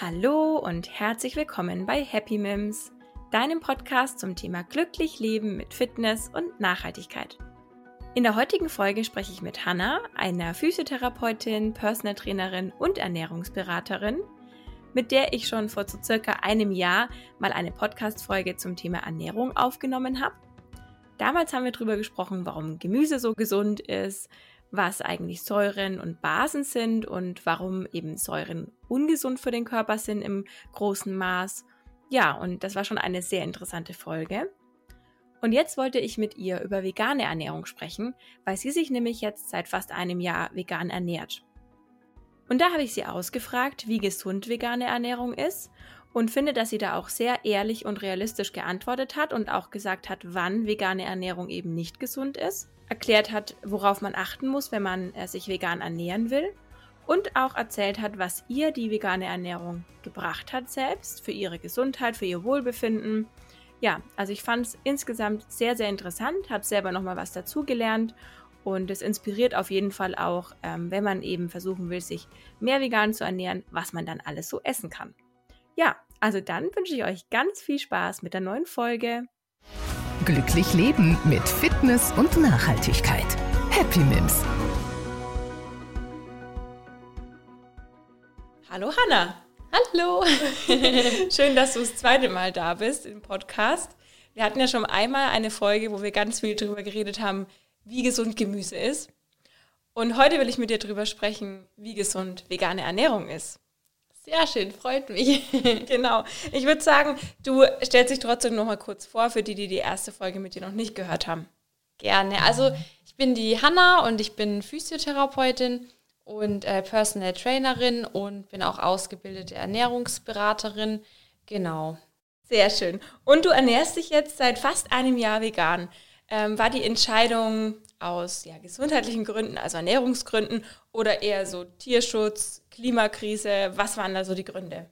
Hallo und herzlich willkommen bei Happy Mims, deinem Podcast zum Thema glücklich leben mit Fitness und Nachhaltigkeit. In der heutigen Folge spreche ich mit Hanna, einer Physiotherapeutin, Personal Trainerin und Ernährungsberaterin, mit der ich schon vor so circa einem Jahr mal eine Podcast-Folge zum Thema Ernährung aufgenommen habe. Damals haben wir darüber gesprochen, warum Gemüse so gesund ist, was eigentlich Säuren und Basen sind und warum eben Säuren ungesund für den Körper sind im großen Maß. Ja, und das war schon eine sehr interessante Folge. Und jetzt wollte ich mit ihr über vegane Ernährung sprechen, weil sie sich nämlich jetzt seit fast einem Jahr vegan ernährt. Und da habe ich sie ausgefragt, wie gesund vegane Ernährung ist und finde, dass sie da auch sehr ehrlich und realistisch geantwortet hat und auch gesagt hat, wann vegane Ernährung eben nicht gesund ist, erklärt hat, worauf man achten muss, wenn man äh, sich vegan ernähren will und auch erzählt hat, was ihr die vegane Ernährung gebracht hat selbst für ihre Gesundheit, für ihr Wohlbefinden ja, also ich fand es insgesamt sehr, sehr interessant, habe selber nochmal was dazugelernt und es inspiriert auf jeden Fall auch, ähm, wenn man eben versuchen will, sich mehr vegan zu ernähren, was man dann alles so essen kann. Ja, also dann wünsche ich euch ganz viel Spaß mit der neuen Folge. Glücklich leben mit Fitness und Nachhaltigkeit. Happy Mims. Hallo Hanna. Hallo! Schön, dass du das zweite Mal da bist im Podcast. Wir hatten ja schon einmal eine Folge, wo wir ganz viel darüber geredet haben, wie gesund Gemüse ist. Und heute will ich mit dir darüber sprechen, wie gesund vegane Ernährung ist. Sehr schön, freut mich. genau. Ich würde sagen, du stellst dich trotzdem noch mal kurz vor für die, die die erste Folge mit dir noch nicht gehört haben. Gerne. Also ich bin die Hanna und ich bin Physiotherapeutin und äh, Personal Trainerin und bin auch ausgebildete Ernährungsberaterin. Genau. Sehr schön. Und du ernährst dich jetzt seit fast einem Jahr vegan. Ähm, war die Entscheidung aus ja, gesundheitlichen Gründen, also Ernährungsgründen oder eher so Tierschutz, Klimakrise? Was waren da so die Gründe?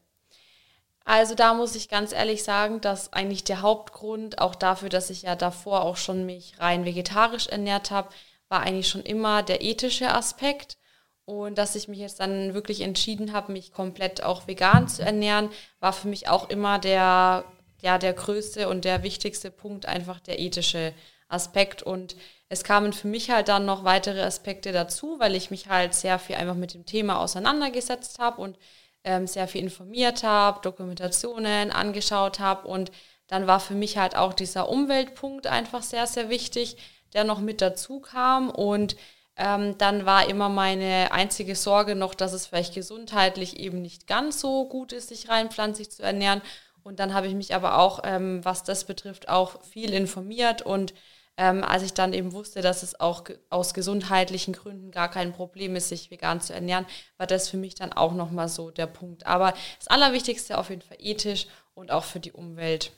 Also da muss ich ganz ehrlich sagen, dass eigentlich der Hauptgrund auch dafür, dass ich ja davor auch schon mich rein vegetarisch ernährt habe, war eigentlich schon immer der ethische Aspekt. Und dass ich mich jetzt dann wirklich entschieden habe, mich komplett auch vegan zu ernähren, war für mich auch immer der, ja, der größte und der wichtigste Punkt, einfach der ethische Aspekt. Und es kamen für mich halt dann noch weitere Aspekte dazu, weil ich mich halt sehr viel einfach mit dem Thema auseinandergesetzt habe und ähm, sehr viel informiert habe, Dokumentationen angeschaut habe. Und dann war für mich halt auch dieser Umweltpunkt einfach sehr, sehr wichtig, der noch mit dazu kam. Und ähm, dann war immer meine einzige Sorge noch, dass es vielleicht gesundheitlich eben nicht ganz so gut ist, sich rein pflanzlich zu ernähren. Und dann habe ich mich aber auch, ähm, was das betrifft, auch viel informiert. Und ähm, als ich dann eben wusste, dass es auch aus gesundheitlichen Gründen gar kein Problem ist, sich vegan zu ernähren, war das für mich dann auch nochmal so der Punkt. Aber das Allerwichtigste auf jeden Fall ethisch und auch für die Umwelt.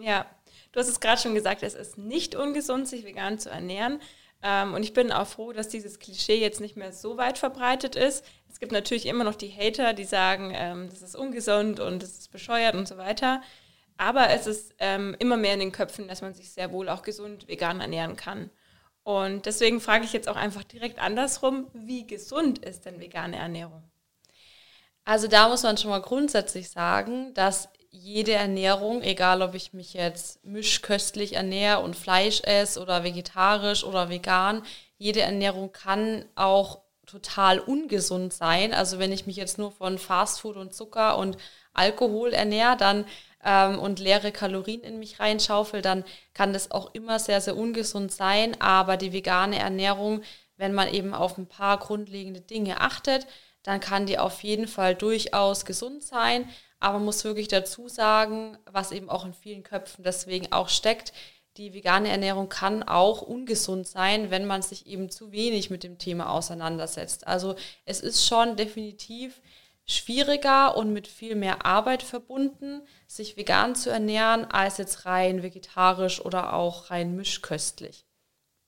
Ja, du hast es gerade schon gesagt, es ist nicht ungesund, sich vegan zu ernähren. Ähm, und ich bin auch froh, dass dieses Klischee jetzt nicht mehr so weit verbreitet ist. Es gibt natürlich immer noch die Hater, die sagen, ähm, das ist ungesund und das ist bescheuert und so weiter. Aber es ist ähm, immer mehr in den Köpfen, dass man sich sehr wohl auch gesund vegan ernähren kann. Und deswegen frage ich jetzt auch einfach direkt andersrum, wie gesund ist denn vegane Ernährung? Also da muss man schon mal grundsätzlich sagen, dass jede Ernährung, egal ob ich mich jetzt mischköstlich ernähre und Fleisch esse oder vegetarisch oder vegan, jede Ernährung kann auch total ungesund sein. Also wenn ich mich jetzt nur von Fastfood und Zucker und Alkohol ernähre, dann ähm, und leere Kalorien in mich reinschaufel, dann kann das auch immer sehr, sehr ungesund sein. Aber die vegane Ernährung, wenn man eben auf ein paar grundlegende Dinge achtet, dann kann die auf jeden Fall durchaus gesund sein. Aber man muss wirklich dazu sagen, was eben auch in vielen Köpfen deswegen auch steckt, die vegane Ernährung kann auch ungesund sein, wenn man sich eben zu wenig mit dem Thema auseinandersetzt. Also es ist schon definitiv schwieriger und mit viel mehr Arbeit verbunden, sich vegan zu ernähren, als jetzt rein vegetarisch oder auch rein mischköstlich.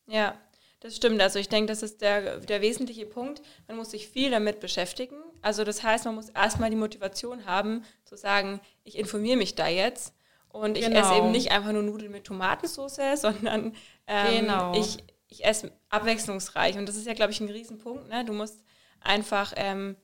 Ja, das stimmt. Also ich denke, das ist der, der wesentliche Punkt. Man muss sich viel damit beschäftigen. Also das heißt, man muss erstmal die Motivation haben, zu sagen, ich informiere mich da jetzt. Und ich genau. esse eben nicht einfach nur Nudeln mit Tomatensauce, sondern ähm, genau. ich, ich esse abwechslungsreich. Und das ist ja, glaube ich, ein Riesenpunkt. Ne? Du musst einfach ähm,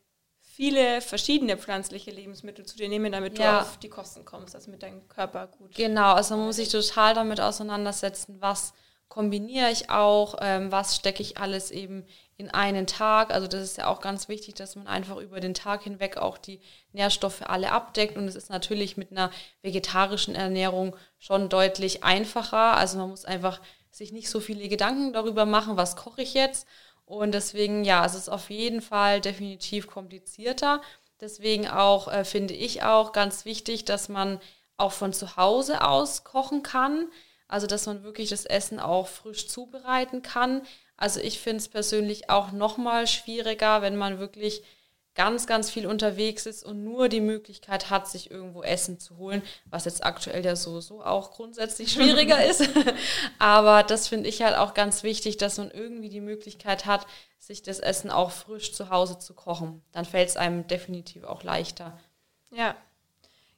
viele verschiedene pflanzliche Lebensmittel zu dir nehmen, damit ja. du auf die Kosten kommst, also mit deinem Körper gut. Genau, also man muss sich total damit auseinandersetzen, was kombiniere ich auch, ähm, was stecke ich alles eben in einen Tag. Also das ist ja auch ganz wichtig, dass man einfach über den Tag hinweg auch die Nährstoffe alle abdeckt. Und es ist natürlich mit einer vegetarischen Ernährung schon deutlich einfacher. Also man muss einfach sich nicht so viele Gedanken darüber machen, was koche ich jetzt. Und deswegen, ja, es ist auf jeden Fall definitiv komplizierter. Deswegen auch äh, finde ich auch ganz wichtig, dass man auch von zu Hause aus kochen kann. Also dass man wirklich das Essen auch frisch zubereiten kann. Also ich finde es persönlich auch nochmal schwieriger, wenn man wirklich ganz, ganz viel unterwegs ist und nur die Möglichkeit hat, sich irgendwo Essen zu holen, was jetzt aktuell ja sowieso auch grundsätzlich schwieriger ist. Aber das finde ich halt auch ganz wichtig, dass man irgendwie die Möglichkeit hat, sich das Essen auch frisch zu Hause zu kochen. Dann fällt es einem definitiv auch leichter. Ja,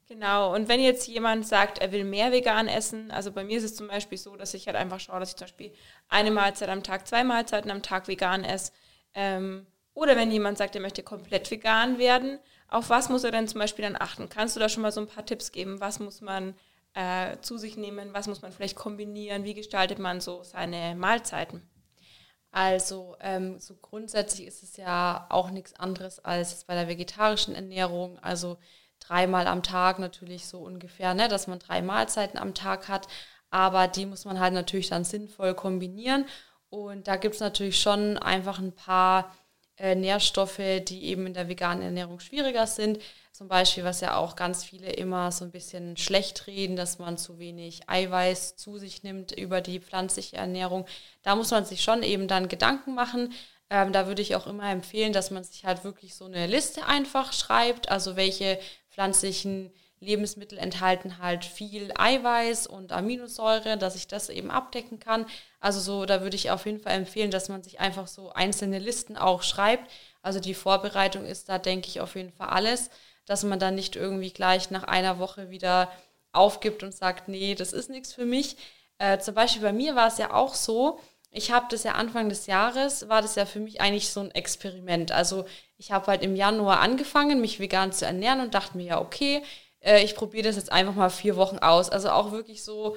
Genau, und wenn jetzt jemand sagt, er will mehr vegan essen, also bei mir ist es zum Beispiel so, dass ich halt einfach schaue, dass ich zum Beispiel eine Mahlzeit am Tag, zwei Mahlzeiten am Tag vegan esse. Ähm, oder wenn jemand sagt, er möchte komplett vegan werden, auf was muss er denn zum Beispiel dann achten? Kannst du da schon mal so ein paar Tipps geben? Was muss man äh, zu sich nehmen? Was muss man vielleicht kombinieren? Wie gestaltet man so seine Mahlzeiten? Also ähm, so grundsätzlich ist es ja auch nichts anderes als bei der vegetarischen Ernährung. Also dreimal am Tag natürlich so ungefähr, ne, dass man drei Mahlzeiten am Tag hat. Aber die muss man halt natürlich dann sinnvoll kombinieren. Und da gibt es natürlich schon einfach ein paar äh, Nährstoffe, die eben in der veganen Ernährung schwieriger sind. Zum Beispiel, was ja auch ganz viele immer so ein bisschen schlecht reden, dass man zu wenig Eiweiß zu sich nimmt über die pflanzliche Ernährung. Da muss man sich schon eben dann Gedanken machen. Ähm, da würde ich auch immer empfehlen, dass man sich halt wirklich so eine Liste einfach schreibt, also welche pflanzlichen Lebensmittel enthalten halt viel Eiweiß und Aminosäure, dass ich das eben abdecken kann. Also so, da würde ich auf jeden Fall empfehlen, dass man sich einfach so einzelne Listen auch schreibt. Also die Vorbereitung ist da, denke ich, auf jeden Fall alles, dass man dann nicht irgendwie gleich nach einer Woche wieder aufgibt und sagt, nee, das ist nichts für mich. Äh, zum Beispiel bei mir war es ja auch so, ich habe das ja Anfang des Jahres, war das ja für mich eigentlich so ein Experiment. Also ich habe halt im Januar angefangen, mich vegan zu ernähren und dachte mir, ja, okay, äh, ich probiere das jetzt einfach mal vier Wochen aus. Also auch wirklich so,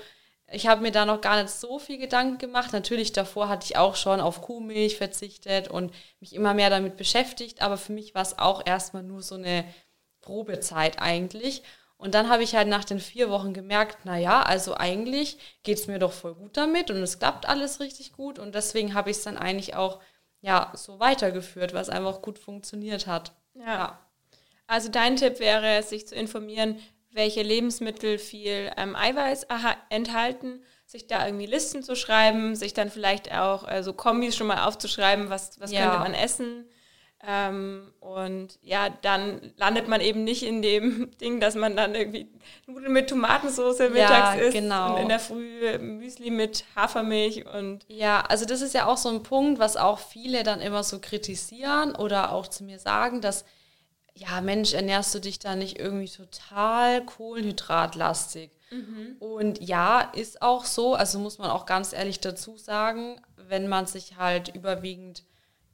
ich habe mir da noch gar nicht so viel Gedanken gemacht. Natürlich davor hatte ich auch schon auf Kuhmilch verzichtet und mich immer mehr damit beschäftigt, aber für mich war es auch erstmal nur so eine Probezeit eigentlich. Und dann habe ich halt nach den vier Wochen gemerkt, naja, also eigentlich geht es mir doch voll gut damit und es klappt alles richtig gut. Und deswegen habe ich es dann eigentlich auch ja, so weitergeführt, was einfach gut funktioniert hat. Ja. ja. Also dein Tipp wäre, sich zu informieren, welche Lebensmittel viel ähm, Eiweiß enthalten, sich da irgendwie Listen zu schreiben, sich dann vielleicht auch äh, so Kombis schon mal aufzuschreiben, was, was ja. könnte man essen ähm, und ja, dann landet man eben nicht in dem Ding, dass man dann irgendwie Nudeln mit Tomatensauce mittags ja, isst genau. und in der Früh Müsli mit Hafermilch und ja, also das ist ja auch so ein Punkt, was auch viele dann immer so kritisieren oder auch zu mir sagen, dass ja, Mensch, ernährst du dich da nicht irgendwie total kohlenhydratlastig? Mhm. Und ja, ist auch so, also muss man auch ganz ehrlich dazu sagen, wenn man sich halt überwiegend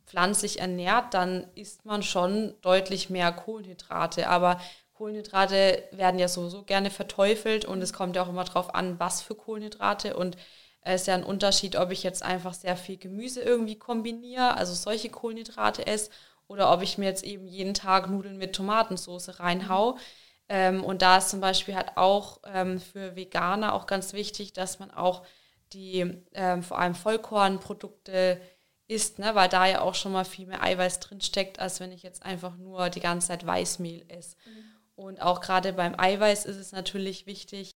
pflanzlich ernährt, dann isst man schon deutlich mehr Kohlenhydrate. Aber Kohlenhydrate werden ja sowieso gerne verteufelt und es kommt ja auch immer darauf an, was für Kohlenhydrate. Und es ist ja ein Unterschied, ob ich jetzt einfach sehr viel Gemüse irgendwie kombiniere, also solche Kohlenhydrate esse, oder ob ich mir jetzt eben jeden Tag Nudeln mit Tomatensauce reinhau. Ähm, und da ist zum Beispiel halt auch ähm, für Veganer auch ganz wichtig, dass man auch die ähm, vor allem Vollkornprodukte isst, ne? weil da ja auch schon mal viel mehr Eiweiß drin steckt, als wenn ich jetzt einfach nur die ganze Zeit Weißmehl esse. Mhm. Und auch gerade beim Eiweiß ist es natürlich wichtig,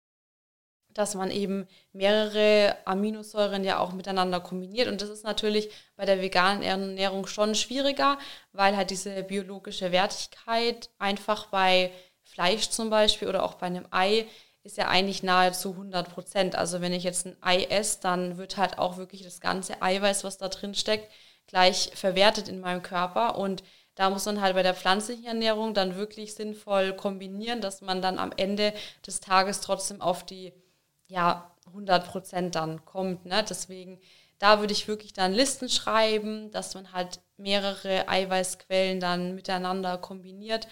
dass man eben mehrere Aminosäuren ja auch miteinander kombiniert. Und das ist natürlich bei der veganen Ernährung schon schwieriger, weil halt diese biologische Wertigkeit einfach bei Fleisch zum Beispiel oder auch bei einem Ei ist ja eigentlich nahezu 100 Prozent. Also wenn ich jetzt ein Ei esse, dann wird halt auch wirklich das ganze Eiweiß, was da drin steckt, gleich verwertet in meinem Körper. Und da muss man halt bei der pflanzlichen Ernährung dann wirklich sinnvoll kombinieren, dass man dann am Ende des Tages trotzdem auf die ja, 100 Prozent dann kommt. Ne? Deswegen da würde ich wirklich dann Listen schreiben, dass man halt mehrere Eiweißquellen dann miteinander kombiniert.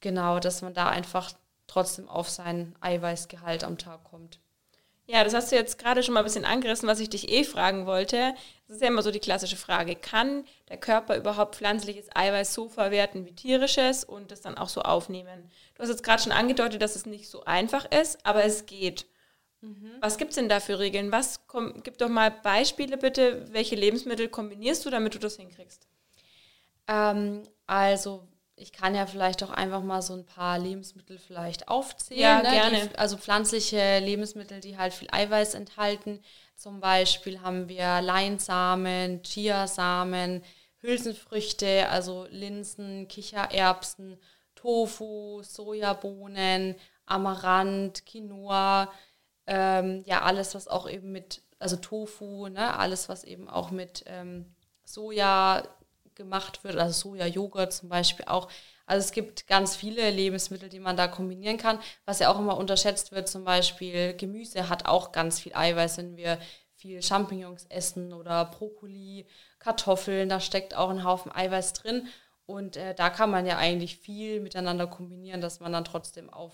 Genau, dass man da einfach trotzdem auf seinen Eiweißgehalt am Tag kommt. Ja, das hast du jetzt gerade schon mal ein bisschen angerissen, was ich dich eh fragen wollte. Das ist ja immer so die klassische Frage. Kann der Körper überhaupt pflanzliches Eiweiß so verwerten wie tierisches und das dann auch so aufnehmen? Du hast jetzt gerade schon angedeutet, dass es nicht so einfach ist, aber es geht. Mhm. Was gibt es denn da für Regeln? Was komm, gib doch mal Beispiele bitte. Welche Lebensmittel kombinierst du, damit du das hinkriegst? Ähm, also ich kann ja vielleicht auch einfach mal so ein paar Lebensmittel vielleicht aufzählen. Ja, ne? gerne. Die, also pflanzliche Lebensmittel, die halt viel Eiweiß enthalten. Zum Beispiel haben wir Leinsamen, Chiasamen, Hülsenfrüchte, also Linsen, Kichererbsen, Tofu, Sojabohnen, Amaranth, Quinoa, ähm, ja, alles, was auch eben mit, also Tofu, ne, alles, was eben auch mit ähm, Soja gemacht wird, also Soja-Joghurt zum Beispiel auch. Also es gibt ganz viele Lebensmittel, die man da kombinieren kann. Was ja auch immer unterschätzt wird, zum Beispiel Gemüse hat auch ganz viel Eiweiß, wenn wir viel Champignons essen oder Brokkoli, Kartoffeln, da steckt auch ein Haufen Eiweiß drin. Und äh, da kann man ja eigentlich viel miteinander kombinieren, dass man dann trotzdem auf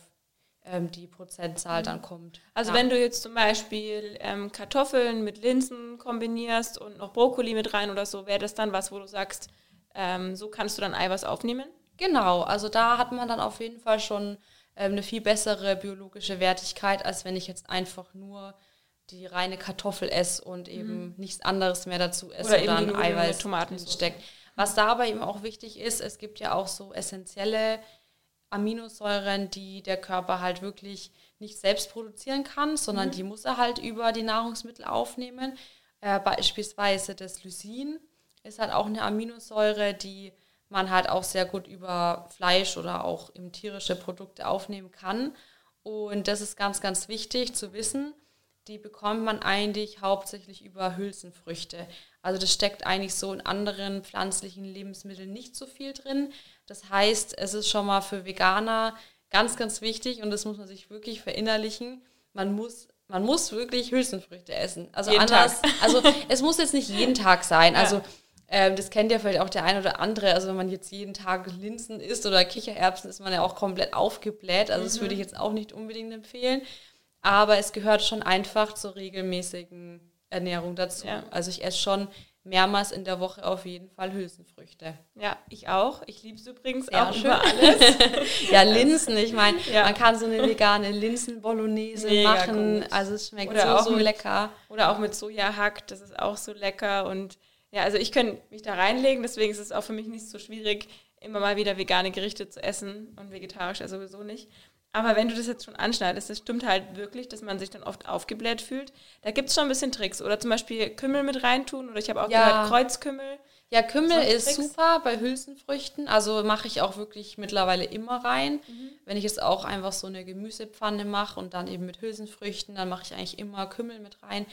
die Prozentzahl dann kommt. Also ja. wenn du jetzt zum Beispiel ähm, Kartoffeln mit Linsen kombinierst und noch Brokkoli mit rein oder so, wäre das dann was, wo du sagst, ähm, so kannst du dann Eiweiß aufnehmen? Genau, also da hat man dann auf jeden Fall schon ähm, eine viel bessere biologische Wertigkeit, als wenn ich jetzt einfach nur die reine Kartoffel esse und eben mhm. nichts anderes mehr dazu esse oder, oder eben ein Eiweiß Tomaten steckt. Was da aber eben auch wichtig ist, es gibt ja auch so essentielle Aminosäuren, die der Körper halt wirklich nicht selbst produzieren kann, sondern mhm. die muss er halt über die Nahrungsmittel aufnehmen. Äh, beispielsweise das Lysin ist halt auch eine Aminosäure, die man halt auch sehr gut über Fleisch oder auch im tierische Produkte aufnehmen kann. Und das ist ganz, ganz wichtig zu wissen. Die bekommt man eigentlich hauptsächlich über Hülsenfrüchte. Also das steckt eigentlich so in anderen pflanzlichen Lebensmitteln nicht so viel drin. Das heißt, es ist schon mal für Veganer ganz, ganz wichtig und das muss man sich wirklich verinnerlichen. Man muss man muss wirklich Hülsenfrüchte essen. Also jeden anders, Tag. also es muss jetzt nicht jeden Tag sein. Also ähm, das kennt ja vielleicht auch der ein oder andere. Also wenn man jetzt jeden Tag Linsen isst oder Kichererbsen, ist man ja auch komplett aufgebläht. Also mhm. das würde ich jetzt auch nicht unbedingt empfehlen. Aber es gehört schon einfach zur regelmäßigen Ernährung dazu. Ja. Also ich esse schon mehrmals in der Woche auf jeden Fall Hülsenfrüchte. Ja, ich auch. Ich liebe es übrigens Sehr auch schön. über alles. ja, Linsen. Ich meine, ja. man kann so eine vegane Linsen-Bolognese machen. Gut. Also es schmeckt oder so, so mit, lecker. Oder auch mit Sojahack, das ist auch so lecker. Und ja, also ich könnte mich da reinlegen, deswegen ist es auch für mich nicht so schwierig, immer mal wieder vegane Gerichte zu essen und vegetarisch ja sowieso nicht. Aber wenn du das jetzt schon anschneidest, das stimmt halt wirklich, dass man sich dann oft aufgebläht fühlt. Da gibt es schon ein bisschen Tricks. Oder zum Beispiel Kümmel mit reintun. Oder ich habe auch ja. gehört, Kreuzkümmel. Ja, Kümmel ist Tricks. super bei Hülsenfrüchten. Also mache ich auch wirklich mittlerweile immer rein. Mhm. Wenn ich jetzt auch einfach so eine Gemüsepfanne mache und dann eben mit Hülsenfrüchten, dann mache ich eigentlich immer Kümmel mit rein.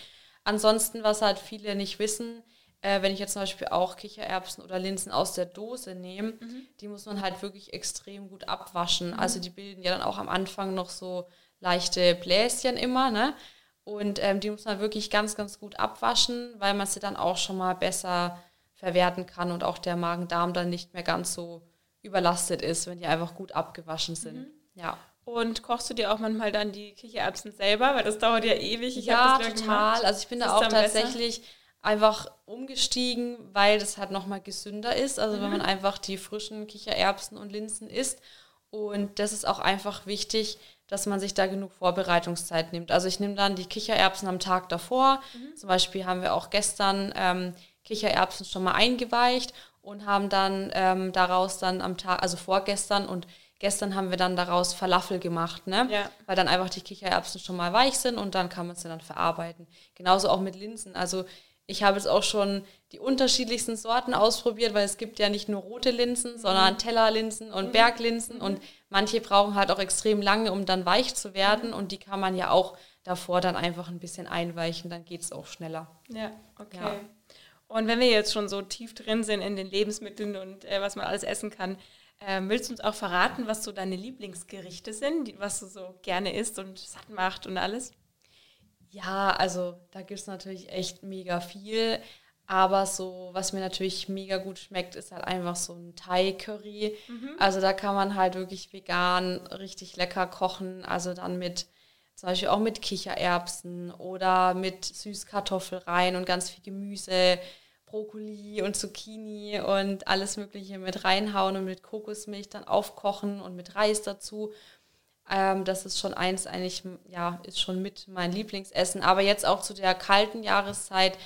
Ansonsten, was halt viele nicht wissen, äh, wenn ich jetzt zum Beispiel auch Kichererbsen oder Linsen aus der Dose nehme, mhm. die muss man halt wirklich extrem gut abwaschen. Mhm. Also die bilden ja dann auch am Anfang noch so leichte Bläschen immer, ne? Und ähm, die muss man wirklich ganz, ganz gut abwaschen, weil man sie dann auch schon mal besser verwerten kann und auch der Magen-Darm dann nicht mehr ganz so überlastet ist, wenn die einfach gut abgewaschen sind. Mhm. Ja. Und kochst du dir auch manchmal dann die Kichererbsen selber, weil das dauert ja ewig. Ich ja, total. Also ich bin da auch tatsächlich besser? Einfach umgestiegen, weil das halt nochmal gesünder ist. Also mhm. wenn man einfach die frischen Kichererbsen und Linsen isst. Und das ist auch einfach wichtig, dass man sich da genug Vorbereitungszeit nimmt. Also ich nehme dann die Kichererbsen am Tag davor. Mhm. Zum Beispiel haben wir auch gestern ähm, Kichererbsen schon mal eingeweicht und haben dann ähm, daraus dann am Tag, also vorgestern und gestern haben wir dann daraus Falafel gemacht, ne? Ja. Weil dann einfach die Kichererbsen schon mal weich sind und dann kann man sie dann verarbeiten. Genauso auch mit Linsen. Also ich habe jetzt auch schon die unterschiedlichsten Sorten ausprobiert, weil es gibt ja nicht nur rote Linsen, sondern mhm. Tellerlinsen und mhm. Berglinsen mhm. und manche brauchen halt auch extrem lange, um dann weich zu werden und die kann man ja auch davor dann einfach ein bisschen einweichen, dann geht es auch schneller. Ja, okay. Ja. Und wenn wir jetzt schon so tief drin sind in den Lebensmitteln und äh, was man alles essen kann, äh, willst du uns auch verraten, was so deine Lieblingsgerichte sind, die, was du so gerne isst und satt macht und alles? Ja, also da gibt es natürlich echt mega viel. Aber so, was mir natürlich mega gut schmeckt, ist halt einfach so ein Thai-Curry. Mhm. Also da kann man halt wirklich vegan richtig lecker kochen. Also dann mit zum Beispiel auch mit Kichererbsen oder mit Süßkartoffelreihen und ganz viel Gemüse, Brokkoli und Zucchini und alles Mögliche mit reinhauen und mit Kokosmilch dann aufkochen und mit Reis dazu. Ähm, das ist schon eins eigentlich, ja, ist schon mit mein Lieblingsessen. Aber jetzt auch zu der kalten Jahreszeit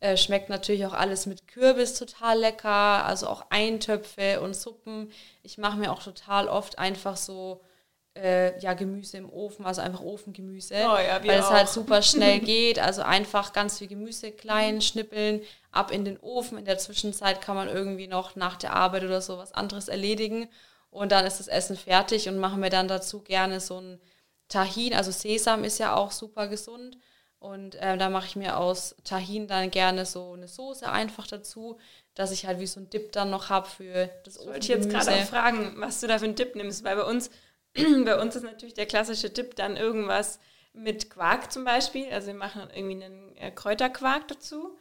äh, schmeckt natürlich auch alles mit Kürbis total lecker, also auch Eintöpfe und Suppen. Ich mache mir auch total oft einfach so äh, ja, Gemüse im Ofen, also einfach Ofengemüse, oh, ja, weil auch. es halt super schnell geht. Also einfach ganz viel Gemüse klein schnippeln, ab in den Ofen. In der Zwischenzeit kann man irgendwie noch nach der Arbeit oder so was anderes erledigen und dann ist das Essen fertig und machen wir dann dazu gerne so ein Tahin. Also Sesam ist ja auch super gesund und äh, da mache ich mir aus Tahin dann gerne so eine Soße einfach dazu, dass ich halt wie so ein Dip dann noch habe für das Wollte ich jetzt gerade auch fragen, was du da für einen Dip nimmst, weil bei uns, bei uns ist natürlich der klassische Dip dann irgendwas mit Quark zum Beispiel. Also wir machen irgendwie einen äh, Kräuterquark dazu.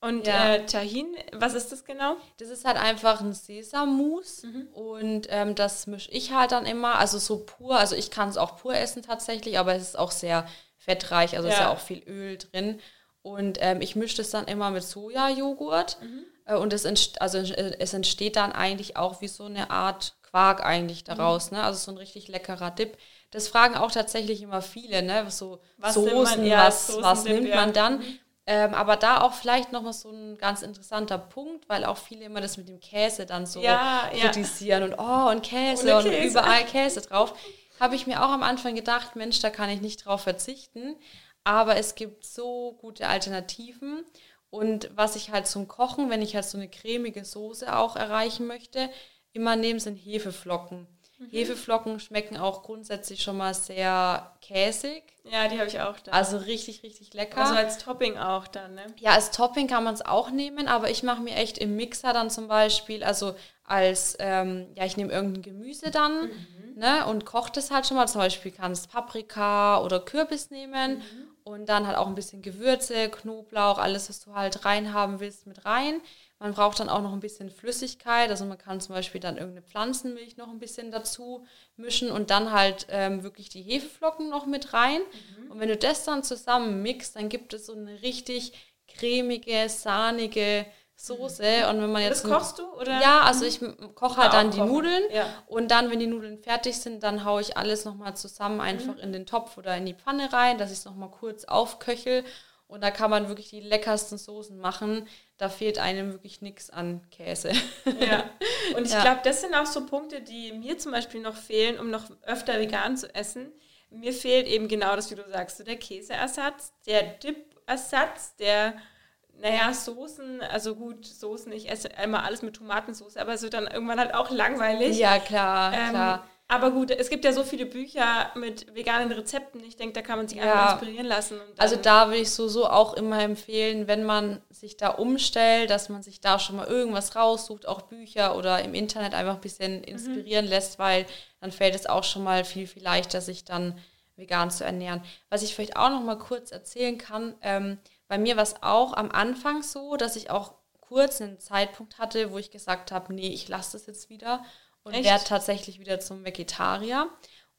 Und ja. äh, Tahin, was ist das genau? Das ist halt einfach ein Sesammus mhm. und ähm, das mische ich halt dann immer, also so pur, also ich kann es auch pur essen tatsächlich, aber es ist auch sehr fettreich, also ja. ist ja auch viel Öl drin. Und ähm, ich mische das dann immer mit Sojajoghurt. Mhm. Äh, und es, entsteht, also es entsteht dann eigentlich auch wie so eine Art Quark eigentlich daraus. Mhm. Ne? Also so ein richtig leckerer Dip. Das fragen auch tatsächlich immer viele, ne? So was Soßen, man, ja, was, was nimmt man dann? Ähm, aber da auch vielleicht noch mal so ein ganz interessanter Punkt, weil auch viele immer das mit dem Käse dann so ja, kritisieren ja. und oh und Käse und Käse. überall Käse drauf habe ich mir auch am Anfang gedacht, Mensch, da kann ich nicht drauf verzichten. Aber es gibt so gute Alternativen. Und was ich halt zum Kochen, wenn ich halt so eine cremige Soße auch erreichen möchte, immer nehme, sind Hefeflocken. Mhm. Hefeflocken schmecken auch grundsätzlich schon mal sehr käsig. Ja, die habe ich auch da. Also richtig, richtig lecker. Also als Topping auch dann, ne? Ja, als Topping kann man es auch nehmen, aber ich mache mir echt im Mixer dann zum Beispiel, also als, ähm, ja, ich nehme irgendein Gemüse dann. Mhm ne, und kocht es halt schon mal. Zum Beispiel kannst Paprika oder Kürbis nehmen mhm. und dann halt auch ein bisschen Gewürze, Knoblauch, alles, was du halt reinhaben willst, mit rein. Man braucht dann auch noch ein bisschen Flüssigkeit, also man kann zum Beispiel dann irgendeine Pflanzenmilch noch ein bisschen dazu mischen und dann halt ähm, wirklich die Hefeflocken noch mit rein. Mhm. Und wenn du das dann zusammen mixt, dann gibt es so eine richtig cremige, sahnige Soße und wenn man jetzt das kochst du oder ja also ich koche halt dann die kochen. Nudeln ja. und dann wenn die Nudeln fertig sind dann haue ich alles noch mal zusammen einfach mhm. in den Topf oder in die Pfanne rein dass ich es noch mal kurz aufköchel und da kann man wirklich die leckersten Soßen machen da fehlt einem wirklich nichts an Käse ja und ich ja. glaube das sind auch so Punkte die mir zum Beispiel noch fehlen um noch öfter vegan zu essen mir fehlt eben genau das wie du sagst so der Käseersatz der Dip-Ersatz der naja, Soßen, also gut, Soßen, ich esse immer alles mit Tomatensauce, aber so dann irgendwann halt auch langweilig. Ja, klar, ähm, klar. Aber gut, es gibt ja so viele Bücher mit veganen Rezepten. Ich denke, da kann man sich ja. einfach inspirieren lassen. also da würde ich so, so auch immer empfehlen, wenn man sich da umstellt, dass man sich da schon mal irgendwas raussucht, auch Bücher oder im Internet einfach ein bisschen mhm. inspirieren mhm. lässt, weil dann fällt es auch schon mal viel, viel leichter, sich dann vegan zu ernähren. Was ich vielleicht auch noch mal kurz erzählen kann, ähm, bei mir war es auch am Anfang so, dass ich auch kurz einen Zeitpunkt hatte, wo ich gesagt habe, nee, ich lasse das jetzt wieder und werde tatsächlich wieder zum Vegetarier.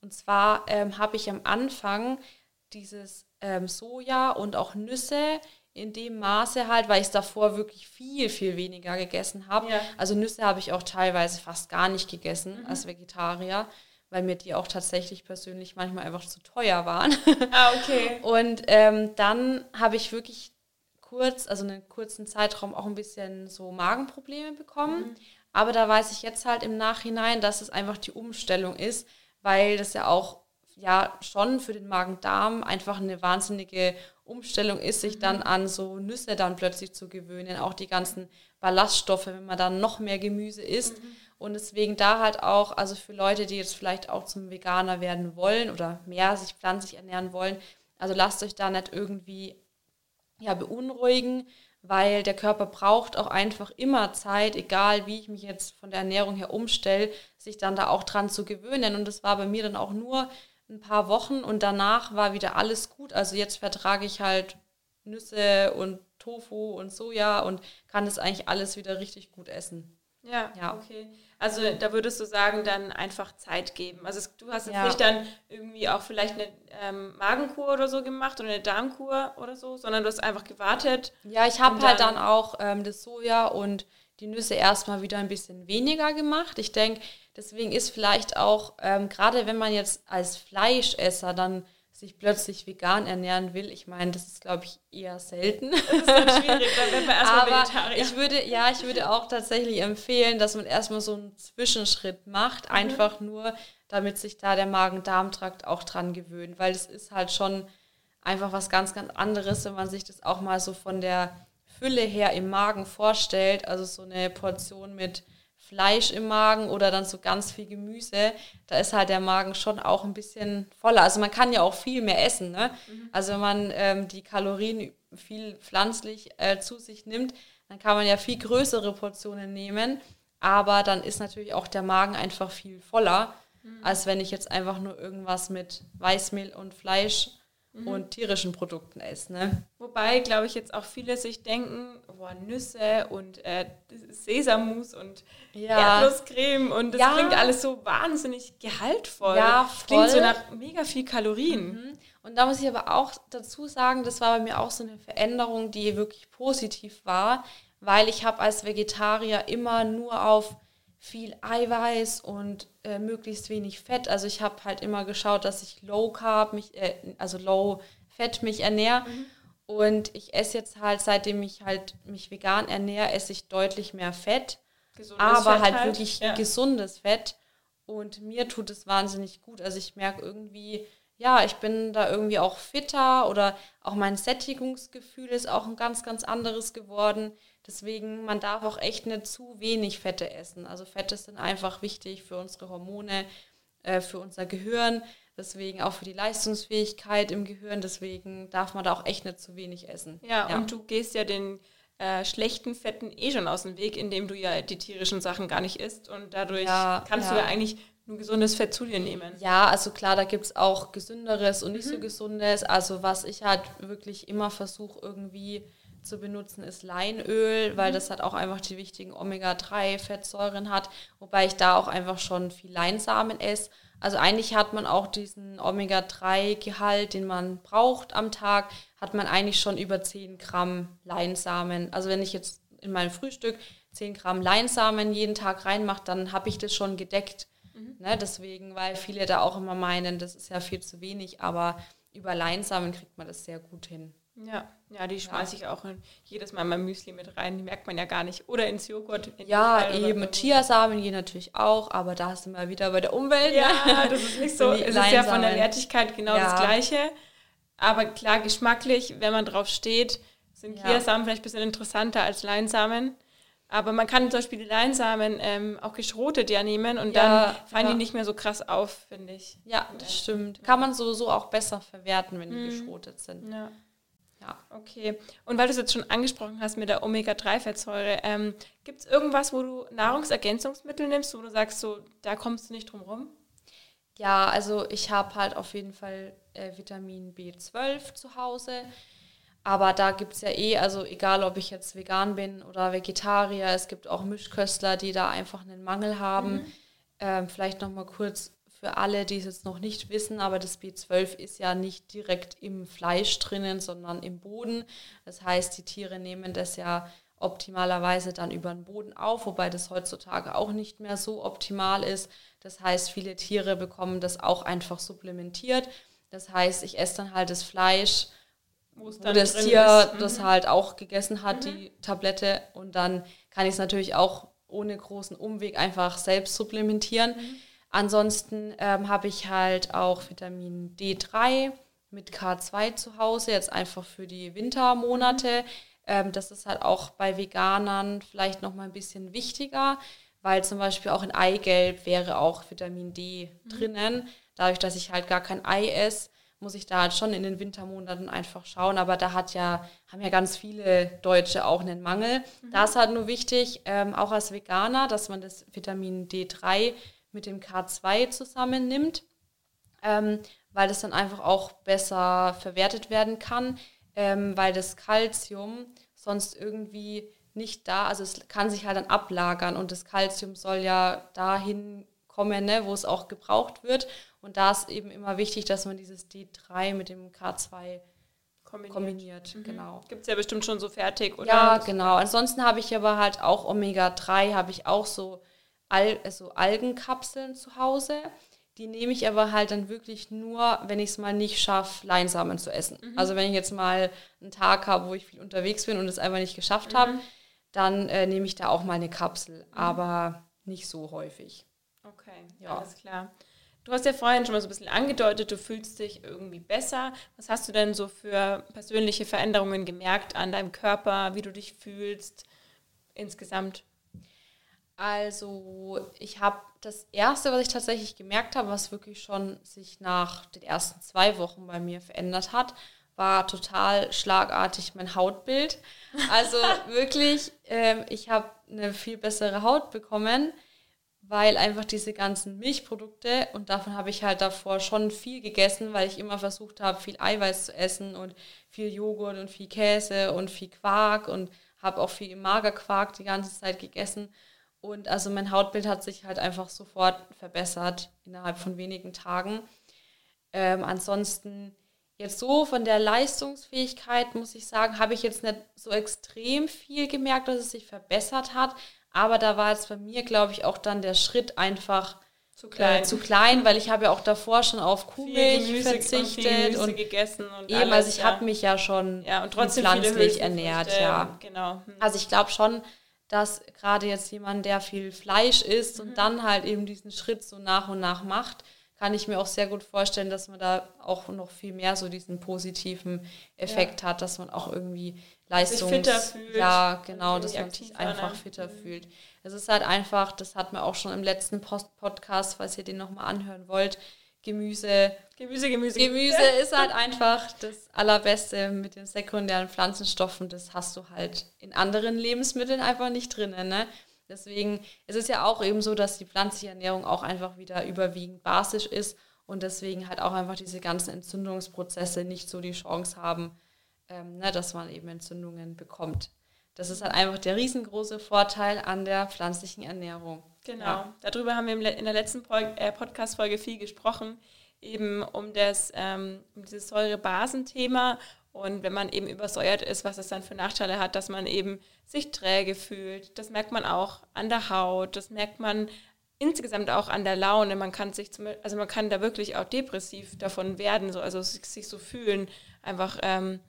Und zwar ähm, habe ich am Anfang dieses ähm, Soja und auch Nüsse in dem Maße halt, weil ich es davor wirklich viel, viel weniger gegessen habe. Ja. Also Nüsse habe ich auch teilweise fast gar nicht gegessen mhm. als Vegetarier weil mir die auch tatsächlich persönlich manchmal einfach zu teuer waren. Ah, okay. Und ähm, dann habe ich wirklich kurz, also einen kurzen Zeitraum auch ein bisschen so Magenprobleme bekommen. Mhm. Aber da weiß ich jetzt halt im Nachhinein, dass es einfach die Umstellung ist, weil das ja auch ja schon für den Magen-Darm einfach eine wahnsinnige Umstellung ist, sich mhm. dann an so Nüsse dann plötzlich zu gewöhnen, auch die ganzen Ballaststoffe, wenn man dann noch mehr Gemüse isst. Mhm. Und deswegen da halt auch, also für Leute, die jetzt vielleicht auch zum Veganer werden wollen oder mehr sich pflanzlich ernähren wollen, also lasst euch da nicht irgendwie ja, beunruhigen, weil der Körper braucht auch einfach immer Zeit, egal wie ich mich jetzt von der Ernährung her umstelle, sich dann da auch dran zu gewöhnen. Und das war bei mir dann auch nur ein paar Wochen und danach war wieder alles gut. Also jetzt vertrage ich halt Nüsse und Tofu und Soja und kann das eigentlich alles wieder richtig gut essen. Ja, ja. okay. Also da würdest du sagen, dann einfach Zeit geben. Also es, du hast jetzt ja. nicht dann irgendwie auch vielleicht eine ähm, Magenkur oder so gemacht oder eine Darmkur oder so, sondern du hast einfach gewartet. Ja, ich habe halt dann auch ähm, das Soja und die Nüsse erstmal wieder ein bisschen weniger gemacht. Ich denke, deswegen ist vielleicht auch, ähm, gerade wenn man jetzt als Fleischesser dann sich plötzlich vegan ernähren will, ich meine, das ist, glaube ich, eher selten. Das ist schwierig, dann werden wir erstmal Aber Vegetarier. ich würde, ja, ich würde auch tatsächlich empfehlen, dass man erstmal so einen Zwischenschritt macht, mhm. einfach nur, damit sich da der Magen-Darm-Trakt auch dran gewöhnt, weil es ist halt schon einfach was ganz, ganz anderes, wenn man sich das auch mal so von der Fülle her im Magen vorstellt, also so eine Portion mit Fleisch im Magen oder dann so ganz viel Gemüse, da ist halt der Magen schon auch ein bisschen voller. Also man kann ja auch viel mehr essen. Ne? Mhm. Also wenn man ähm, die Kalorien viel pflanzlich äh, zu sich nimmt, dann kann man ja viel größere Portionen nehmen. Aber dann ist natürlich auch der Magen einfach viel voller, mhm. als wenn ich jetzt einfach nur irgendwas mit Weißmehl und Fleisch mhm. und tierischen Produkten esse. Ne? Wobei, glaube ich, jetzt auch viele sich denken, boah, Nüsse und äh, Sesammus und ja. Erdnusscreme und das ja. klingt alles so wahnsinnig gehaltvoll. Ja, voll. Klingt so nach mega viel Kalorien. Mhm. Und da muss ich aber auch dazu sagen, das war bei mir auch so eine Veränderung, die wirklich positiv war, weil ich habe als Vegetarier immer nur auf viel Eiweiß und äh, möglichst wenig Fett. Also ich habe halt immer geschaut, dass ich Low Carb, mich, äh, also Low Fett mich ernähre. Mhm. Und ich esse jetzt halt, seitdem ich halt mich vegan ernähre, esse ich deutlich mehr Fett. Gesundes aber Fett halt, halt wirklich ja. gesundes Fett. Und mir tut es wahnsinnig gut. Also ich merke irgendwie, ja, ich bin da irgendwie auch fitter oder auch mein Sättigungsgefühl ist auch ein ganz, ganz anderes geworden. Deswegen, man darf auch echt nicht zu wenig Fette essen. Also Fette sind einfach wichtig für unsere Hormone, äh, für unser Gehirn, deswegen auch für die Leistungsfähigkeit im Gehirn. Deswegen darf man da auch echt nicht zu wenig essen. Ja, ja. und du gehst ja den äh, schlechten Fetten eh schon aus dem Weg, indem du ja die tierischen Sachen gar nicht isst. Und dadurch ja, kannst ja. du ja eigentlich nur gesundes Fett zu dir nehmen. Ja, also klar, da gibt es auch gesünderes und nicht mhm. so gesundes. Also was ich halt wirklich immer versuche irgendwie zu benutzen ist Leinöl, weil mhm. das halt auch einfach die wichtigen Omega-3-Fettsäuren hat, wobei ich da auch einfach schon viel Leinsamen esse. Also eigentlich hat man auch diesen Omega-3-Gehalt, den man braucht am Tag, hat man eigentlich schon über 10 Gramm Leinsamen. Also wenn ich jetzt in meinem Frühstück 10 Gramm Leinsamen jeden Tag reinmache, dann habe ich das schon gedeckt. Mhm. Ne, deswegen, weil viele da auch immer meinen, das ist ja viel zu wenig, aber über Leinsamen kriegt man das sehr gut hin. Ja, ja, die schmeiße ja. ich auch jedes Mal in mein Müsli mit rein. Die merkt man ja gar nicht. Oder ins Joghurt. In ja, eben. Chiasamen gehen natürlich auch, aber da sind wir wieder bei der Umwelt. Ja, das ist nicht so. es ist ja von der Wertigkeit genau ja. das Gleiche. Aber klar, geschmacklich, wenn man drauf steht, sind ja. Chiasamen vielleicht ein bisschen interessanter als Leinsamen. Aber man kann zum Beispiel die Leinsamen ähm, auch geschrotet ja nehmen und ja, dann fallen ja. die nicht mehr so krass auf, finde ich. Ja, das stimmt. Kann man sowieso auch besser verwerten, wenn die mhm. geschrotet sind. Ja. Ja. Okay. Und weil du es jetzt schon angesprochen hast mit der Omega-3-Fettsäure, ähm, gibt es irgendwas, wo du Nahrungsergänzungsmittel nimmst, wo du sagst, so, da kommst du nicht drum rum? Ja, also ich habe halt auf jeden Fall äh, Vitamin B12 zu Hause. Aber da gibt es ja eh, also egal ob ich jetzt vegan bin oder Vegetarier, es gibt auch Mischköstler, die da einfach einen Mangel haben. Mhm. Ähm, vielleicht nochmal kurz für alle, die es jetzt noch nicht wissen, aber das B12 ist ja nicht direkt im Fleisch drinnen, sondern im Boden. Das heißt, die Tiere nehmen das ja optimalerweise dann über den Boden auf, wobei das heutzutage auch nicht mehr so optimal ist. Das heißt, viele Tiere bekommen das auch einfach supplementiert. Das heißt, ich esse dann halt das Fleisch, wo das Tier mhm. das halt auch gegessen hat, mhm. die Tablette, und dann kann ich es natürlich auch ohne großen Umweg einfach selbst supplementieren. Mhm. Ansonsten ähm, habe ich halt auch Vitamin D3 mit K2 zu Hause, jetzt einfach für die Wintermonate. Ähm, das ist halt auch bei Veganern vielleicht nochmal ein bisschen wichtiger, weil zum Beispiel auch in Eigelb wäre auch Vitamin D mhm. drinnen. Dadurch, dass ich halt gar kein Ei esse, muss ich da halt schon in den Wintermonaten einfach schauen. Aber da hat ja, haben ja ganz viele Deutsche auch einen Mangel. Mhm. Da ist halt nur wichtig, ähm, auch als Veganer, dass man das Vitamin D3 mit dem K2 zusammennimmt. ähm, weil das dann einfach auch besser verwertet werden kann, ähm, weil das Kalzium sonst irgendwie nicht da, also es kann sich halt dann ablagern und das Kalzium soll ja dahin kommen, ne, wo es auch gebraucht wird. Und da ist eben immer wichtig, dass man dieses D3 mit dem K2 kombiniert. kombiniert mhm. Genau. Gibt es ja bestimmt schon so fertig, oder? Ja, genau. Ansonsten habe ich aber halt auch Omega-3, habe ich auch so, Al also Algenkapseln zu Hause. Die nehme ich aber halt dann wirklich nur, wenn ich es mal nicht schaffe, Leinsamen zu essen. Mhm. Also wenn ich jetzt mal einen Tag habe, wo ich viel unterwegs bin und es einfach nicht geschafft mhm. habe, dann äh, nehme ich da auch mal eine Kapsel, mhm. aber nicht so häufig. Okay, ja. alles klar. Du hast ja vorhin schon mal so ein bisschen angedeutet, du fühlst dich irgendwie besser. Was hast du denn so für persönliche Veränderungen gemerkt an deinem Körper, wie du dich fühlst insgesamt? Also, ich habe das erste, was ich tatsächlich gemerkt habe, was wirklich schon sich nach den ersten zwei Wochen bei mir verändert hat, war total schlagartig mein Hautbild. Also wirklich, ähm, ich habe eine viel bessere Haut bekommen weil einfach diese ganzen Milchprodukte und davon habe ich halt davor schon viel gegessen, weil ich immer versucht habe, viel Eiweiß zu essen und viel Joghurt und viel Käse und viel Quark und habe auch viel Magerquark die ganze Zeit gegessen. Und also mein Hautbild hat sich halt einfach sofort verbessert innerhalb von wenigen Tagen. Ähm, ansonsten jetzt so von der Leistungsfähigkeit muss ich sagen, habe ich jetzt nicht so extrem viel gemerkt, dass es sich verbessert hat. Aber da war jetzt bei mir, glaube ich, auch dann der Schritt einfach zu klein, äh, zu klein weil ich habe ja auch davor schon auf Kuhmilch verzichtet und, und, gegessen und eben, alles, also ich ja. habe mich ja schon ja, und trotzdem pflanzlich ernährt, ja. Genau. Hm. Also ich glaube schon, dass gerade jetzt jemand, der viel Fleisch isst mhm. und dann halt eben diesen Schritt so nach und nach macht, kann ich mir auch sehr gut vorstellen, dass man da auch noch viel mehr so diesen positiven Effekt ja. hat, dass man auch irgendwie Leistungs... Sich fitter fühlt. Ja, genau, dass man sich einfach fitter mhm. fühlt. Es ist halt einfach, das hat man auch schon im letzten Post Podcast, falls ihr den nochmal anhören wollt, Gemüse. Gemüse, Gemüse. Gemüse ist halt einfach das Allerbeste mit den sekundären Pflanzenstoffen. Das hast du halt in anderen Lebensmitteln einfach nicht drin. Ne? Deswegen ist es ja auch eben so, dass die pflanzliche Ernährung auch einfach wieder überwiegend basisch ist und deswegen halt auch einfach diese ganzen Entzündungsprozesse nicht so die Chance haben, ähm, ne, dass man eben Entzündungen bekommt. Das ist halt einfach der riesengroße Vorteil an der pflanzlichen Ernährung. Genau, ja. darüber haben wir in der letzten äh, Podcast-Folge viel gesprochen, eben um, das, ähm, um dieses Säure-Basen-Thema und wenn man eben übersäuert ist, was es dann für Nachteile hat, dass man eben sich träge fühlt. Das merkt man auch an der Haut, das merkt man insgesamt auch an der Laune. Man kann sich zum, also man kann da wirklich auch depressiv davon werden, so, also sich, sich so fühlen. Einfach ähm,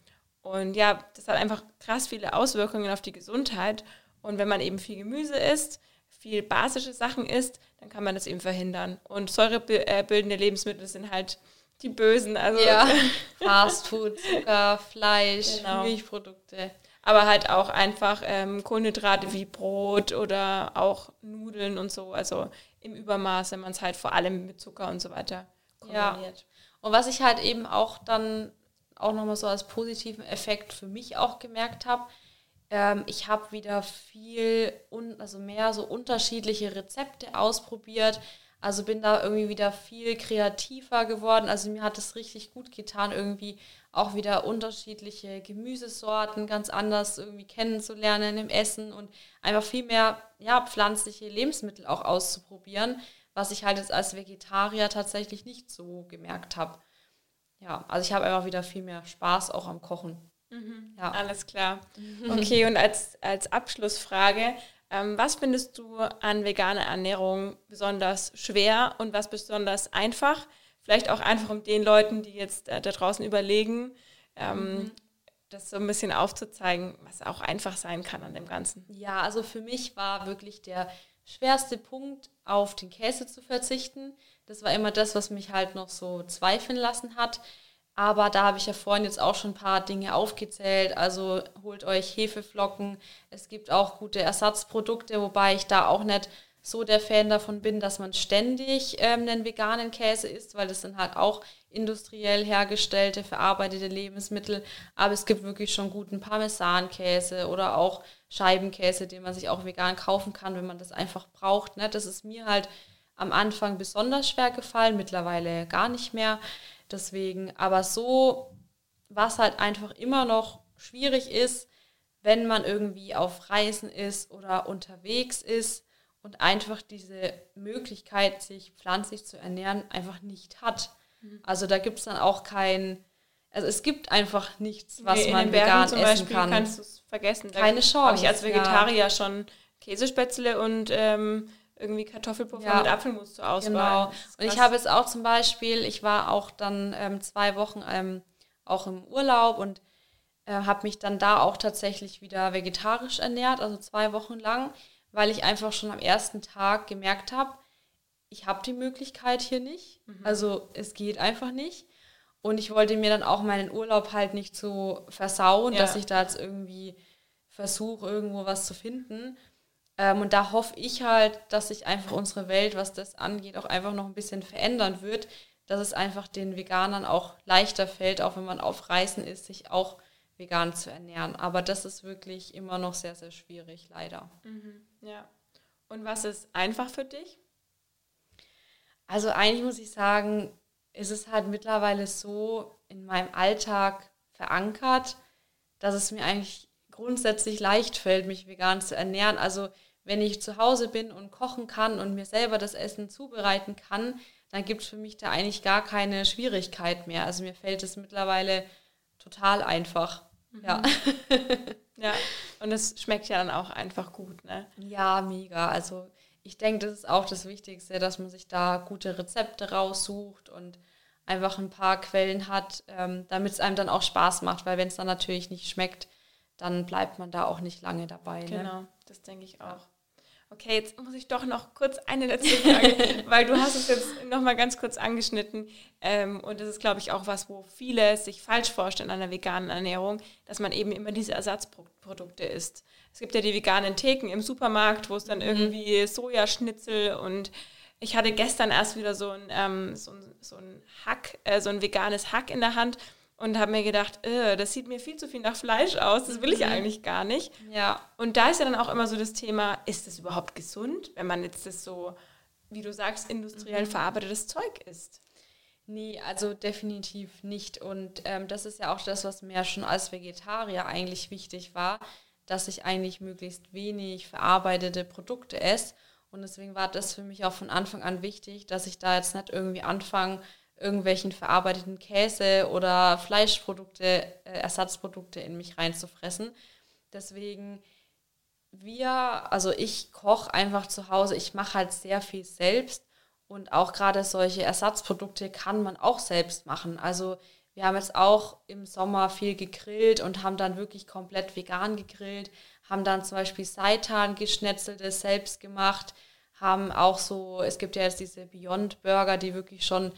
und ja, das hat einfach krass viele Auswirkungen auf die Gesundheit. Und wenn man eben viel Gemüse isst, viel basische Sachen isst, dann kann man das eben verhindern. Und säurebildende Lebensmittel sind halt die Bösen. Also ja, Fastfood, Zucker, Fleisch, genau. Milchprodukte. Aber halt auch einfach ähm, Kohlenhydrate wie Brot oder auch Nudeln und so. Also im Übermaß, wenn man es halt vor allem mit Zucker und so weiter kombiniert. Ja. Und was ich halt eben auch dann auch nochmal so als positiven Effekt für mich auch gemerkt habe. Ähm, ich habe wieder viel, un also mehr so unterschiedliche Rezepte ausprobiert. Also bin da irgendwie wieder viel kreativer geworden. Also mir hat es richtig gut getan, irgendwie auch wieder unterschiedliche Gemüsesorten ganz anders irgendwie kennenzulernen im Essen und einfach viel mehr ja, pflanzliche Lebensmittel auch auszuprobieren, was ich halt jetzt als Vegetarier tatsächlich nicht so gemerkt habe ja, also ich habe einfach wieder viel mehr Spaß auch am Kochen. Mhm, ja. Alles klar. Okay, und als, als Abschlussfrage, ähm, was findest du an veganer Ernährung besonders schwer und was besonders einfach? Vielleicht auch einfach um den Leuten, die jetzt äh, da draußen überlegen, ähm, mhm. das so ein bisschen aufzuzeigen, was auch einfach sein kann an dem Ganzen. Ja, also für mich war wirklich der schwerste Punkt, auf den Käse zu verzichten. Das war immer das, was mich halt noch so zweifeln lassen hat. Aber da habe ich ja vorhin jetzt auch schon ein paar Dinge aufgezählt. Also holt euch Hefeflocken. Es gibt auch gute Ersatzprodukte, wobei ich da auch nicht so der Fan davon bin, dass man ständig ähm, einen veganen Käse isst, weil das sind halt auch industriell hergestellte, verarbeitete Lebensmittel. Aber es gibt wirklich schon guten Parmesankäse oder auch Scheibenkäse, den man sich auch vegan kaufen kann, wenn man das einfach braucht. Ne? Das ist mir halt am Anfang besonders schwer gefallen, mittlerweile gar nicht mehr. Deswegen, aber so, was halt einfach immer noch schwierig ist, wenn man irgendwie auf Reisen ist oder unterwegs ist und einfach diese Möglichkeit, sich pflanzlich zu ernähren, einfach nicht hat. Mhm. Also da gibt es dann auch kein, also es gibt einfach nichts, was nee, man vegan zum essen Beispiel kann. kannst du es vergessen. Da Keine Chance. Habe ich als Vegetarier ja. schon Käsespätzle und ähm, irgendwie Kartoffelpuffer ja. mit Apfelmus zur Auswahl. Genau. Und ich habe jetzt auch zum Beispiel, ich war auch dann ähm, zwei Wochen ähm, auch im Urlaub und äh, habe mich dann da auch tatsächlich wieder vegetarisch ernährt, also zwei Wochen lang, weil ich einfach schon am ersten Tag gemerkt habe, ich habe die Möglichkeit hier nicht. Mhm. Also es geht einfach nicht. Und ich wollte mir dann auch meinen Urlaub halt nicht so versauen, ja. dass ich da jetzt irgendwie versuche, irgendwo was zu finden. Ähm, und da hoffe ich halt, dass sich einfach unsere Welt, was das angeht, auch einfach noch ein bisschen verändern wird, dass es einfach den Veganern auch leichter fällt, auch wenn man auf Reisen ist, sich auch vegan zu ernähren. Aber das ist wirklich immer noch sehr, sehr schwierig, leider. Mhm. Ja. Und was ist einfach für dich? Also eigentlich muss ich sagen, ist es halt mittlerweile so in meinem Alltag verankert, dass es mir eigentlich grundsätzlich leicht fällt, mich vegan zu ernähren. Also wenn ich zu Hause bin und kochen kann und mir selber das Essen zubereiten kann, dann gibt es für mich da eigentlich gar keine Schwierigkeit mehr. Also mir fällt es mittlerweile total einfach. Mhm. Ja. ja, und es schmeckt ja dann auch einfach gut, ne? Ja, mega. Also ich denke, das ist auch das Wichtigste, dass man sich da gute Rezepte raussucht und einfach ein paar Quellen hat, ähm, damit es einem dann auch Spaß macht, weil wenn es dann natürlich nicht schmeckt, dann bleibt man da auch nicht lange dabei. Ne? Genau, das denke ich auch. Okay, jetzt muss ich doch noch kurz eine letzte Frage, weil du hast es jetzt noch mal ganz kurz angeschnitten ähm, und das ist, glaube ich, auch was, wo viele sich falsch vorstellen an einer veganen Ernährung, dass man eben immer diese Ersatzprodukte isst. Es gibt ja die veganen Theken im Supermarkt, wo es dann mhm. irgendwie Sojaschnitzel und ich hatte gestern erst wieder so ein, ähm, so ein, so ein Hack, äh, so ein veganes Hack in der Hand und habe mir gedacht, äh, das sieht mir viel zu viel nach Fleisch aus, das will ich mhm. eigentlich gar nicht. Ja. Und da ist ja dann auch immer so das Thema, ist das überhaupt gesund, wenn man jetzt das so, wie du sagst, industriell mhm. verarbeitetes Zeug isst? Nee, also definitiv nicht. Und ähm, das ist ja auch das, was mir schon als Vegetarier eigentlich wichtig war, dass ich eigentlich möglichst wenig verarbeitete Produkte esse. Und deswegen war das für mich auch von Anfang an wichtig, dass ich da jetzt nicht irgendwie anfange, irgendwelchen verarbeiteten Käse oder Fleischprodukte, äh, Ersatzprodukte in mich reinzufressen. Deswegen wir, also ich koche einfach zu Hause, ich mache halt sehr viel selbst und auch gerade solche Ersatzprodukte kann man auch selbst machen. Also wir haben jetzt auch im Sommer viel gegrillt und haben dann wirklich komplett vegan gegrillt, haben dann zum Beispiel Seitan geschnetzeltes selbst gemacht, haben auch so, es gibt ja jetzt diese Beyond Burger, die wirklich schon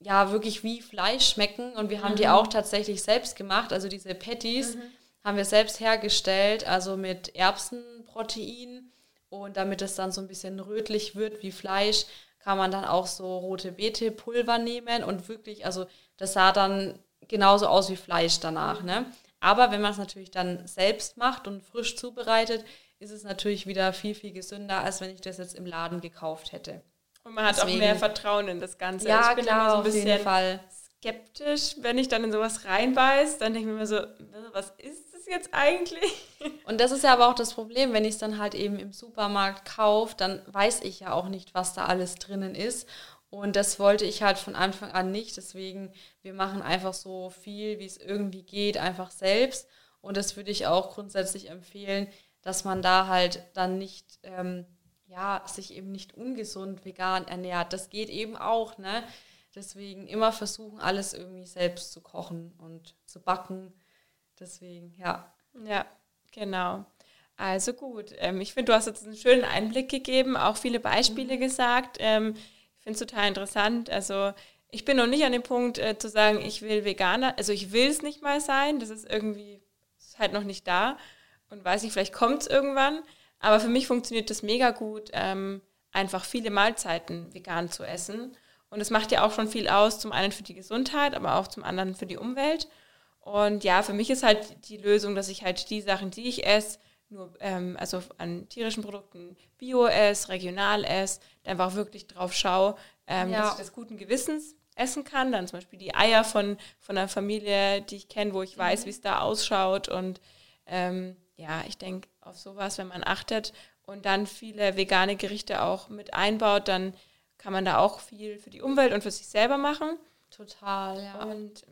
ja wirklich wie Fleisch schmecken und wir haben mhm. die auch tatsächlich selbst gemacht. Also diese Patties mhm. haben wir selbst hergestellt, also mit Erbsenprotein und damit es dann so ein bisschen rötlich wird wie Fleisch, kann man dann auch so rote Beete Pulver nehmen und wirklich, also das sah dann genauso aus wie Fleisch danach, ne? Aber wenn man es natürlich dann selbst macht und frisch zubereitet, ist es natürlich wieder viel, viel gesünder, als wenn ich das jetzt im Laden gekauft hätte. Und man hat Deswegen. auch mehr Vertrauen in das Ganze. Ja, ich bin klar, immer so ein bisschen Fall. skeptisch, wenn ich dann in sowas reinbeiß, dann denke ich mir immer so, was ist das jetzt eigentlich? Und das ist ja aber auch das Problem, wenn ich es dann halt eben im Supermarkt kaufe, dann weiß ich ja auch nicht, was da alles drinnen ist. Und das wollte ich halt von Anfang an nicht. Deswegen, wir machen einfach so viel, wie es irgendwie geht, einfach selbst. Und das würde ich auch grundsätzlich empfehlen, dass man da halt dann nicht ähm, ja, sich eben nicht ungesund vegan ernährt. Das geht eben auch, ne? Deswegen immer versuchen, alles irgendwie selbst zu kochen und zu backen. Deswegen, ja. Ja, genau. Also gut, ähm, ich finde, du hast jetzt einen schönen Einblick gegeben, auch viele Beispiele mhm. gesagt. Ähm, ich finde es total interessant. Also ich bin noch nicht an dem Punkt äh, zu sagen, ich will Veganer, also ich will es nicht mal sein. Das ist irgendwie ist halt noch nicht da. Und weiß nicht, vielleicht kommt es irgendwann. Aber für mich funktioniert das mega gut, ähm, einfach viele Mahlzeiten vegan zu essen. Und es macht ja auch schon viel aus, zum einen für die Gesundheit, aber auch zum anderen für die Umwelt. Und ja, für mich ist halt die Lösung, dass ich halt die Sachen, die ich esse, nur, ähm, also an tierischen Produkten Bio esse, regional esse, einfach wirklich drauf schaue, ähm, ja. dass ich das guten Gewissens essen kann. Dann zum Beispiel die Eier von, von einer Familie, die ich kenne, wo ich weiß, mhm. wie es da ausschaut. Und ähm, ja, ich denke auf sowas, wenn man achtet und dann viele vegane Gerichte auch mit einbaut, dann kann man da auch viel für die Umwelt und für sich selber machen. Total, ja. Und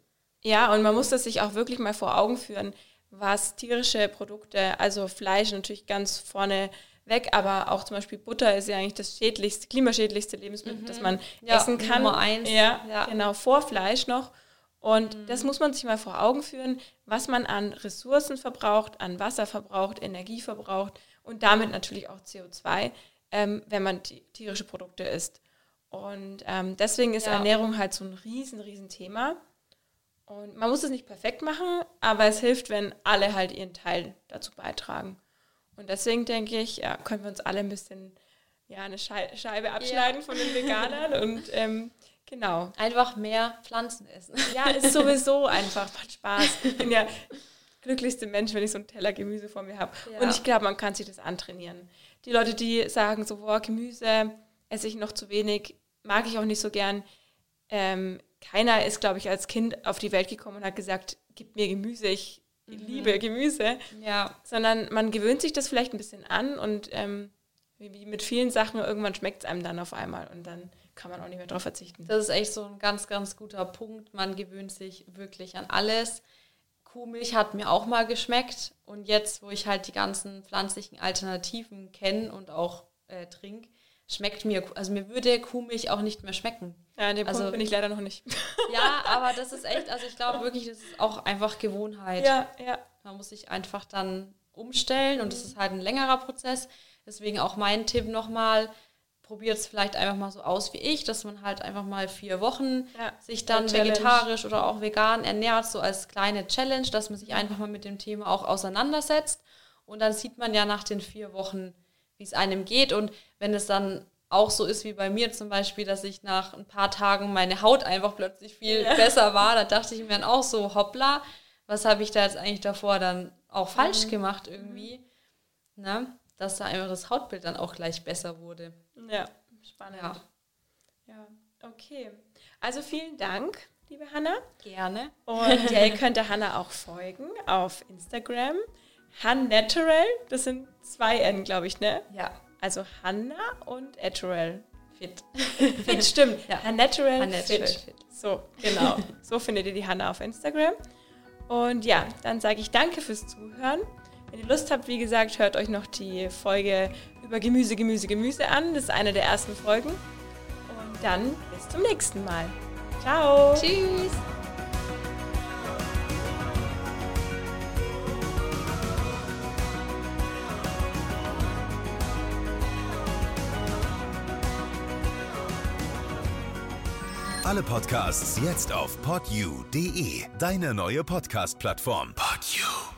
ja, und man muss das sich auch wirklich mal vor Augen führen, was tierische Produkte, also Fleisch natürlich ganz vorne weg, aber auch zum Beispiel Butter ist ja eigentlich das schädlichste, klimaschädlichste Lebensmittel, mhm. das man ja, essen kann. Nummer eins. Ja, ja, genau, vor Fleisch noch. Und mhm. das muss man sich mal vor Augen führen, was man an Ressourcen verbraucht, an Wasser verbraucht, Energie verbraucht und damit natürlich auch CO2, ähm, wenn man tierische Produkte isst. Und ähm, deswegen ist ja. Ernährung halt so ein riesen, riesen Thema. Und man muss es nicht perfekt machen, aber es hilft, wenn alle halt ihren Teil dazu beitragen. Und deswegen denke ich, ja, können wir uns alle ein bisschen ja, eine Scheibe abschneiden ja. von den Veganern und ähm, genau. Einfach mehr Pflanzen essen. Ja, ist sowieso einfach, macht Spaß. Ich bin ja glücklichste Mensch, wenn ich so einen Teller Gemüse vor mir habe. Ja. Und ich glaube, man kann sich das antrainieren. Die Leute, die sagen so, boah, Gemüse esse ich noch zu wenig, mag ich auch nicht so gern. Ähm, keiner ist, glaube ich, als Kind auf die Welt gekommen und hat gesagt, gib mir Gemüse, ich mhm. liebe Gemüse. Ja. Sondern man gewöhnt sich das vielleicht ein bisschen an und ähm, wie mit vielen Sachen, irgendwann schmeckt es einem dann auf einmal und dann kann man auch nicht mehr darauf verzichten. Das ist echt so ein ganz, ganz guter Punkt. Man gewöhnt sich wirklich an alles. Kuhmilch hat mir auch mal geschmeckt und jetzt, wo ich halt die ganzen pflanzlichen Alternativen kenne und auch äh, trinke, schmeckt mir, also mir würde Kuhmilch auch nicht mehr schmecken. Ja, an dem also, Punkt bin ich leider noch nicht. ja, aber das ist echt, also ich glaube wirklich, das ist auch einfach Gewohnheit. Ja, ja. Man muss sich einfach dann umstellen und es ist halt ein längerer Prozess. Deswegen auch mein Tipp nochmal, probiert es vielleicht einfach mal so aus wie ich, dass man halt einfach mal vier Wochen ja, sich dann vegetarisch oder auch vegan ernährt, so als kleine Challenge, dass man sich einfach mal mit dem Thema auch auseinandersetzt. Und dann sieht man ja nach den vier Wochen, wie es einem geht. Und wenn es dann auch so ist wie bei mir zum Beispiel, dass ich nach ein paar Tagen meine Haut einfach plötzlich viel ja. besser war, da dachte ich mir dann auch so, hoppla, was habe ich da jetzt eigentlich davor dann auch falsch mhm. gemacht irgendwie? Ne? Dass da einfach das Hautbild dann auch gleich besser wurde. Ja, spannend. Ja, ja okay. Also vielen Dank, liebe Hanna. Gerne. Und ja, ihr könnt der Hanna auch folgen auf Instagram. Han Natural, das sind zwei N, glaube ich, ne? Ja. Also Hanna und Natural Fit. Fit, stimmt. Ja. Han Natural, Han Natural Fit. Fit. So, genau. so findet ihr die Hanna auf Instagram. Und ja, dann sage ich danke fürs Zuhören. Wenn ihr Lust habt, wie gesagt, hört euch noch die Folge über Gemüse, Gemüse, Gemüse an. Das ist eine der ersten Folgen. Und dann bis zum nächsten Mal. Ciao. Tschüss. Alle Podcasts jetzt auf podyou.de, deine neue Podcast-Plattform. Podyou.